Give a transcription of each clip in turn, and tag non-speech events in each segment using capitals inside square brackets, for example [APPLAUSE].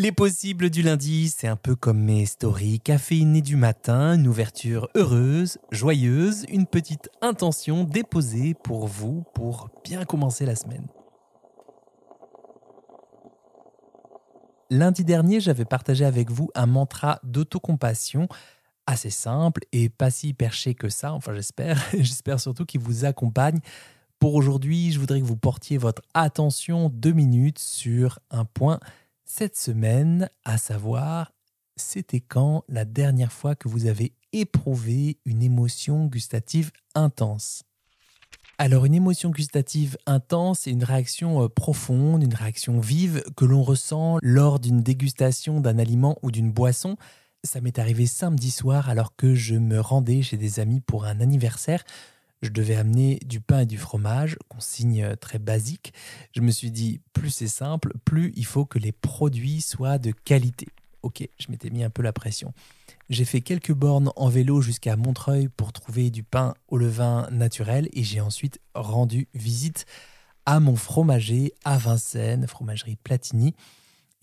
Les possibles du lundi, c'est un peu comme mes stories caféinées du matin, une ouverture heureuse, joyeuse, une petite intention déposée pour vous pour bien commencer la semaine. Lundi dernier, j'avais partagé avec vous un mantra d'autocompassion assez simple et pas si perché que ça, enfin j'espère, [LAUGHS] j'espère surtout qu'il vous accompagne. Pour aujourd'hui, je voudrais que vous portiez votre attention deux minutes sur un point cette semaine, à savoir, c'était quand la dernière fois que vous avez éprouvé une émotion gustative intense? Alors une émotion gustative intense, c'est une réaction euh, profonde, une réaction vive que l'on ressent lors d'une dégustation d'un aliment ou d'une boisson. Ça m'est arrivé samedi soir alors que je me rendais chez des amis pour un anniversaire. Je devais amener du pain et du fromage, consigne euh, très basique. Je me suis dit, plus c'est simple, plus il faut que les produits soient de qualité. Ok, je m'étais mis un peu la pression. J'ai fait quelques bornes en vélo jusqu'à Montreuil pour trouver du pain au levain naturel et j'ai ensuite rendu visite à mon fromager à Vincennes, fromagerie Platini.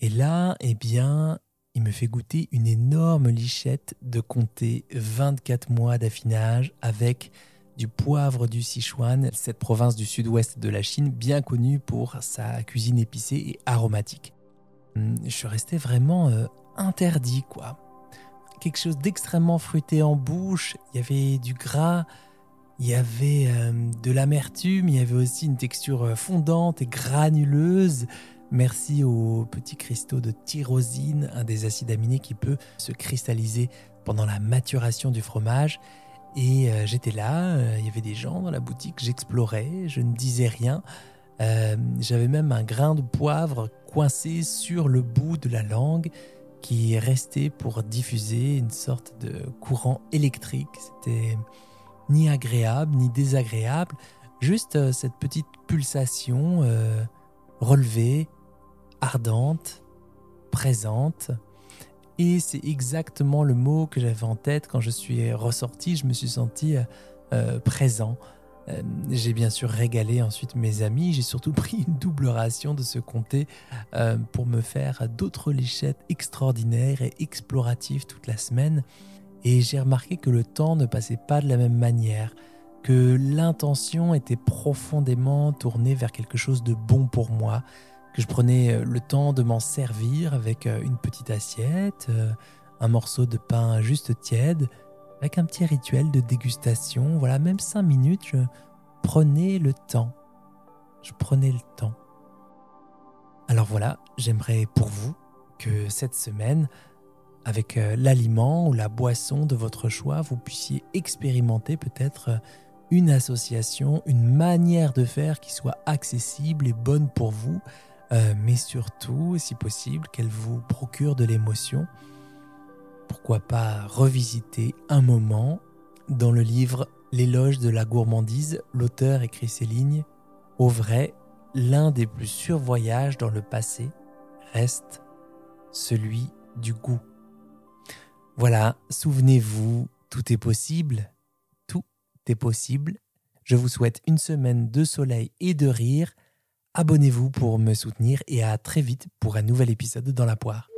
Et là, eh bien, il me fait goûter une énorme lichette de comté, 24 mois d'affinage avec du poivre du Sichuan, cette province du sud-ouest de la Chine, bien connue pour sa cuisine épicée et aromatique. Hum, je resté vraiment euh, interdit, quoi. Quelque chose d'extrêmement fruité en bouche, il y avait du gras, il y avait euh, de l'amertume, il y avait aussi une texture euh, fondante et granuleuse. Merci aux petits cristaux de tyrosine, un des acides aminés qui peut se cristalliser pendant la maturation du fromage. Et euh, j'étais là, euh, il y avait des gens dans la boutique, j'explorais, je ne disais rien. Euh, j'avais même un grain de poivre coincé sur le bout de la langue qui est resté pour diffuser une sorte de courant électrique. C'était ni agréable ni désagréable, juste cette petite pulsation relevée, ardente, présente. Et c'est exactement le mot que j'avais en tête quand je suis ressorti. Je me suis senti euh, euh, présent. Euh, j'ai bien sûr régalé ensuite mes amis. J'ai surtout [LAUGHS] pris une double ration de ce comté pour me faire d'autres lichettes extraordinaires et exploratives toute la semaine. Et j'ai remarqué que le temps ne passait pas de la même manière, que l'intention était profondément tournée vers quelque chose de bon pour moi, que je prenais euh, le temps de m'en servir avec euh, une petite assiette, euh, un morceau de pain juste tiède, avec un petit rituel de dégustation. Voilà, même cinq minutes, je prenais le temps. Je prenais le temps. Alors voilà, j'aimerais pour vous que cette semaine, avec l'aliment ou la boisson de votre choix, vous puissiez expérimenter peut-être une association, une manière de faire qui soit accessible et bonne pour vous, euh, mais surtout, si possible, qu'elle vous procure de l'émotion. Pourquoi pas revisiter un moment dans le livre L'éloge de la gourmandise, l'auteur écrit ces lignes Au vrai, l'un des plus sûrs voyages dans le passé reste celui du goût. Voilà, souvenez-vous, tout est possible, tout est possible. Je vous souhaite une semaine de soleil et de rire Abonnez-vous pour me soutenir et à très vite pour un nouvel épisode dans la poire.